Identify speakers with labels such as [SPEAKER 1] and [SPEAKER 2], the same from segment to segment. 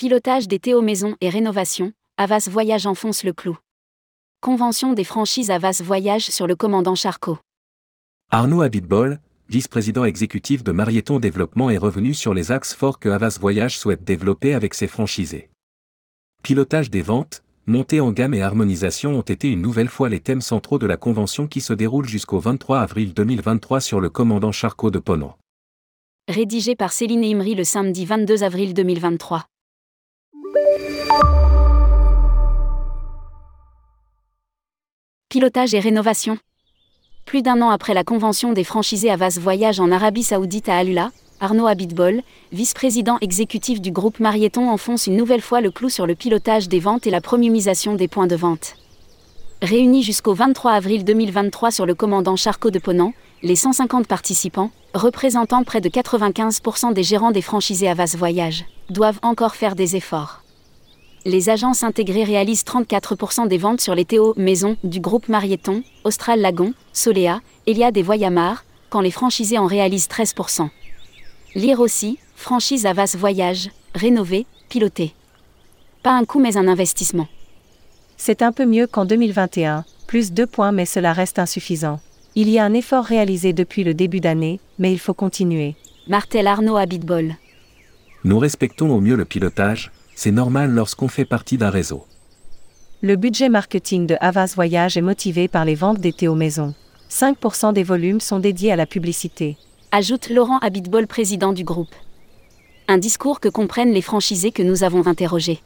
[SPEAKER 1] Pilotage des Théo Maisons et rénovation, Avas Voyage enfonce le clou. Convention des franchises Avas Voyage sur le commandant Charcot.
[SPEAKER 2] Arnaud Abitbol, vice-président exécutif de Marieton Développement est revenu sur les axes forts que Avas Voyage souhaite développer avec ses franchisés. Pilotage des ventes, montée en gamme et harmonisation ont été une nouvelle fois les thèmes centraux de la convention qui se déroule jusqu'au 23 avril 2023 sur le commandant Charcot de Ponant.
[SPEAKER 1] Rédigé par Céline Imri le samedi 22 avril 2023. Pilotage et rénovation. Plus d'un an après la convention des franchisés Avas Voyage en Arabie Saoudite à Alula, Arnaud Abitbol, vice-président exécutif du groupe Marieton, enfonce une nouvelle fois le clou sur le pilotage des ventes et la premiumisation des points de vente. Réunis jusqu'au 23 avril 2023 sur le commandant Charcot de Ponant, les 150 participants, représentant près de 95% des gérants des franchisés Avas Voyage, doivent encore faire des efforts. Les agences intégrées réalisent 34% des ventes sur les Théo Maisons du groupe Marieton, Austral Lagon, Solea, Eliade et Voyamar, quand les franchisés en réalisent 13%. Lire aussi, franchise Avas Voyage, rénové, piloté. Pas un coût mais un investissement.
[SPEAKER 3] C'est un peu mieux qu'en 2021, plus 2 points mais cela reste insuffisant. Il y a un effort réalisé depuis le début d'année, mais il faut continuer.
[SPEAKER 1] Martel Arnaud Habitbol.
[SPEAKER 2] Nous respectons au mieux le pilotage, c'est normal lorsqu'on fait partie d'un réseau.
[SPEAKER 3] Le budget marketing de Havas Voyage est motivé par les ventes d'été aux maisons. 5% des volumes sont dédiés à la publicité.
[SPEAKER 1] Ajoute Laurent Habitbol, président du groupe. Un discours que comprennent les franchisés que nous avons interrogés.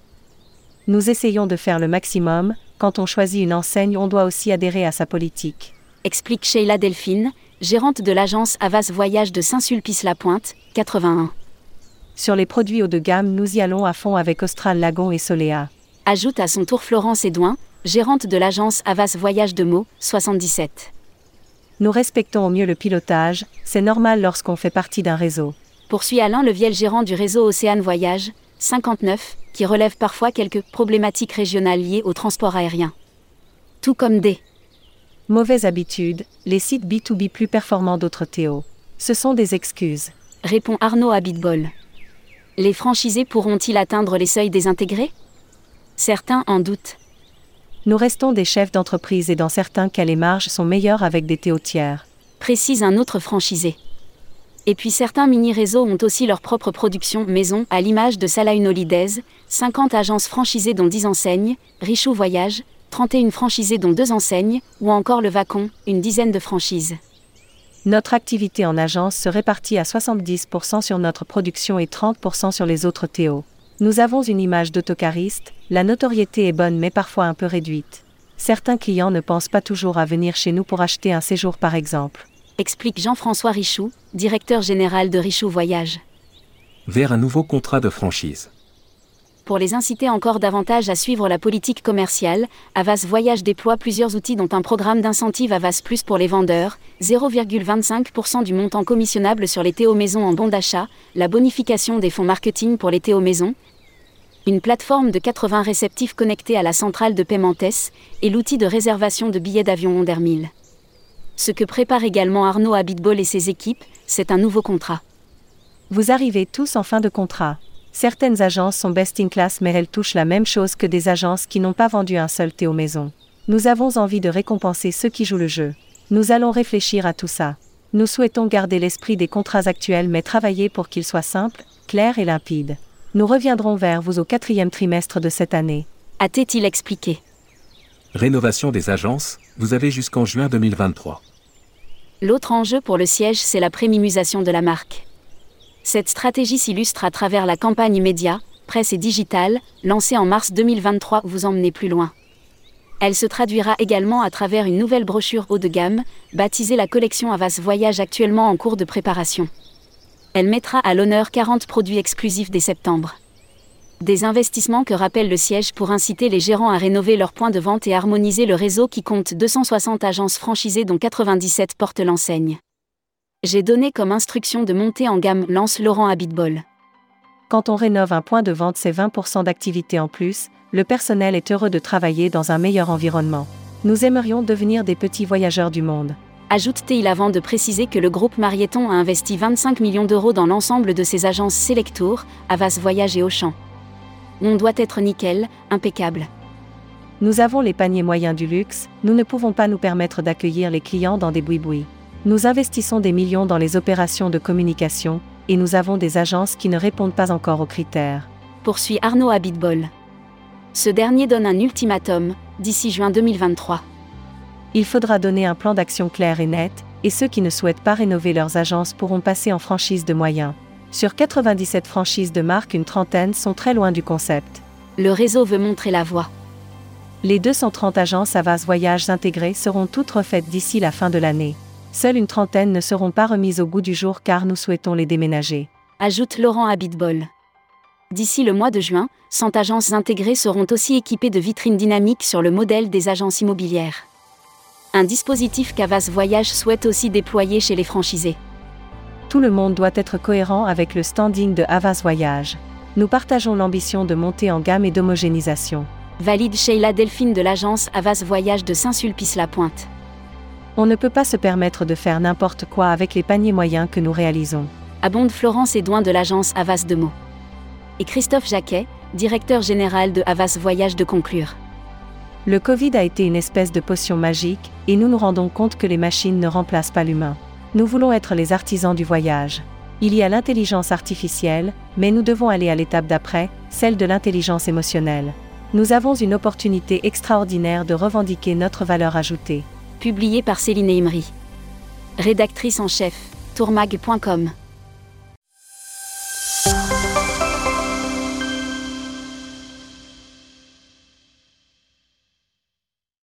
[SPEAKER 3] Nous essayons de faire le maximum, quand on choisit une enseigne, on doit aussi adhérer à sa politique.
[SPEAKER 1] Explique Sheila Delphine, gérante de l'agence Havas Voyage de Saint-Sulpice-la-Pointe, 81.
[SPEAKER 3] Sur les produits haut de gamme, nous y allons à fond avec Austral Lagon et Solea.
[SPEAKER 1] Ajoute à son tour Florence Edouin, gérante de l'agence Avas Voyage de Meaux, 77.
[SPEAKER 3] Nous respectons au mieux le pilotage, c'est normal lorsqu'on fait partie d'un réseau.
[SPEAKER 1] Poursuit Alain Leviel, gérant du réseau Océane Voyage, 59, qui relève parfois quelques problématiques régionales liées au transport aérien. Tout comme des
[SPEAKER 3] mauvaises habitudes, les sites B2B plus performants d'autres Théo. Ce sont des excuses.
[SPEAKER 1] Répond Arnaud Abitbol. Les franchisés pourront-ils atteindre les seuils désintégrés? Certains en doutent.
[SPEAKER 3] Nous restons des chefs d'entreprise et dans certains cas les marges sont meilleures avec des théotières.
[SPEAKER 1] Précise un autre franchisé. Et puis certains mini-réseaux ont aussi leur propre production maison, à l'image de Salah Holidays, 50 agences franchisées dont 10 enseignes, Richou Voyage, 31 franchisées dont 2 enseignes, ou encore le Vacon, une dizaine de franchises.
[SPEAKER 3] Notre activité en agence se répartit à 70% sur notre production et 30% sur les autres Théo. Nous avons une image d'autocariste, la notoriété est bonne mais parfois un peu réduite. Certains clients ne pensent pas toujours à venir chez nous pour acheter un séjour par exemple.
[SPEAKER 1] Explique Jean-François Richoux, directeur général de Richoux Voyage.
[SPEAKER 2] Vers un nouveau contrat de franchise.
[SPEAKER 1] Pour les inciter encore davantage à suivre la politique commerciale, Avas Voyage déploie plusieurs outils dont un programme d'incentive Avas Plus pour les vendeurs, 0,25% du montant commissionnable sur les Théo Maisons en bon d'achat, la bonification des fonds marketing pour les Théo Maisons, une plateforme de 80 réceptifs connectés à la centrale de paiement TES et l'outil de réservation de billets d'avion Ondermil. Ce que prépare également Arnaud Habitbol et ses équipes, c'est un nouveau contrat.
[SPEAKER 3] Vous arrivez tous en fin de contrat. Certaines agences sont best in class mais elles touchent la même chose que des agences qui n'ont pas vendu un seul thé aux maisons. Nous avons envie de récompenser ceux qui jouent le jeu. Nous allons réfléchir à tout ça. Nous souhaitons garder l'esprit des contrats actuels mais travailler pour qu'ils soient simples, clairs et limpides. Nous reviendrons vers vous au quatrième trimestre de cette année.
[SPEAKER 1] A-t-il expliqué?
[SPEAKER 2] Rénovation des agences, vous avez jusqu'en juin 2023.
[SPEAKER 1] L'autre enjeu pour le siège, c'est la prémimisation de la marque. Cette stratégie s'illustre à travers la campagne média, presse et digitale, lancée en mars 2023 Vous emmenez plus loin. Elle se traduira également à travers une nouvelle brochure haut de gamme, baptisée la collection Avas Voyage actuellement en cours de préparation. Elle mettra à l'honneur 40 produits exclusifs dès septembre. Des investissements que rappelle le siège pour inciter les gérants à rénover leurs points de vente et harmoniser le réseau qui compte 260 agences franchisées dont 97 portent l'enseigne. J'ai donné comme instruction de monter en gamme, lance Laurent Habitbol.
[SPEAKER 3] Quand on rénove un point de vente, c'est 20% d'activité en plus, le personnel est heureux de travailler dans un meilleur environnement. Nous aimerions devenir des petits voyageurs du monde.
[SPEAKER 1] Ajoute-t-il avant de préciser que le groupe Marieton a investi 25 millions d'euros dans l'ensemble de ses agences Selectour, Avas Voyage et Auchan. On doit être nickel, impeccable.
[SPEAKER 3] Nous avons les paniers moyens du luxe, nous ne pouvons pas nous permettre d'accueillir les clients dans des boui Nous investissons des millions dans les opérations de communication, et nous avons des agences qui ne répondent pas encore aux critères.
[SPEAKER 1] Poursuit Arnaud Habitbol. Ce dernier donne un ultimatum, d'ici juin 2023.
[SPEAKER 3] Il faudra donner un plan d'action clair et net, et ceux qui ne souhaitent pas rénover leurs agences pourront passer en franchise de moyens. Sur 97 franchises de marque, une trentaine sont très loin du concept.
[SPEAKER 1] Le réseau veut montrer la voie.
[SPEAKER 3] Les 230 agences Avas Voyages intégrées seront toutes refaites d'ici la fin de l'année. Seule une trentaine ne seront pas remises au goût du jour car nous souhaitons les déménager.
[SPEAKER 1] Ajoute Laurent Habitbol. D'ici le mois de juin, 100 agences intégrées seront aussi équipées de vitrines dynamiques sur le modèle des agences immobilières. Un dispositif qu'Avas Voyage souhaite aussi déployer chez les franchisés.
[SPEAKER 3] Tout le monde doit être cohérent avec le standing de Avas Voyage. Nous partageons l'ambition de monter en gamme et d'homogénéisation.
[SPEAKER 1] Valide Sheila Delphine de l'agence Avas Voyage de Saint-Sulpice-la-Pointe.
[SPEAKER 3] On ne peut pas se permettre de faire n'importe quoi avec les paniers moyens que nous réalisons.
[SPEAKER 1] Abonde Florence Edouin de l'agence Avas de Meaux et Christophe Jacquet, directeur général de Havas Voyage de conclure.
[SPEAKER 3] Le Covid a été une espèce de potion magique, et nous nous rendons compte que les machines ne remplacent pas l'humain. Nous voulons être les artisans du voyage. Il y a l'intelligence artificielle, mais nous devons aller à l'étape d'après, celle de l'intelligence émotionnelle. Nous avons une opportunité extraordinaire de revendiquer notre valeur ajoutée.
[SPEAKER 1] Publié par Céline Imri. Rédactrice en chef, tourmag.com.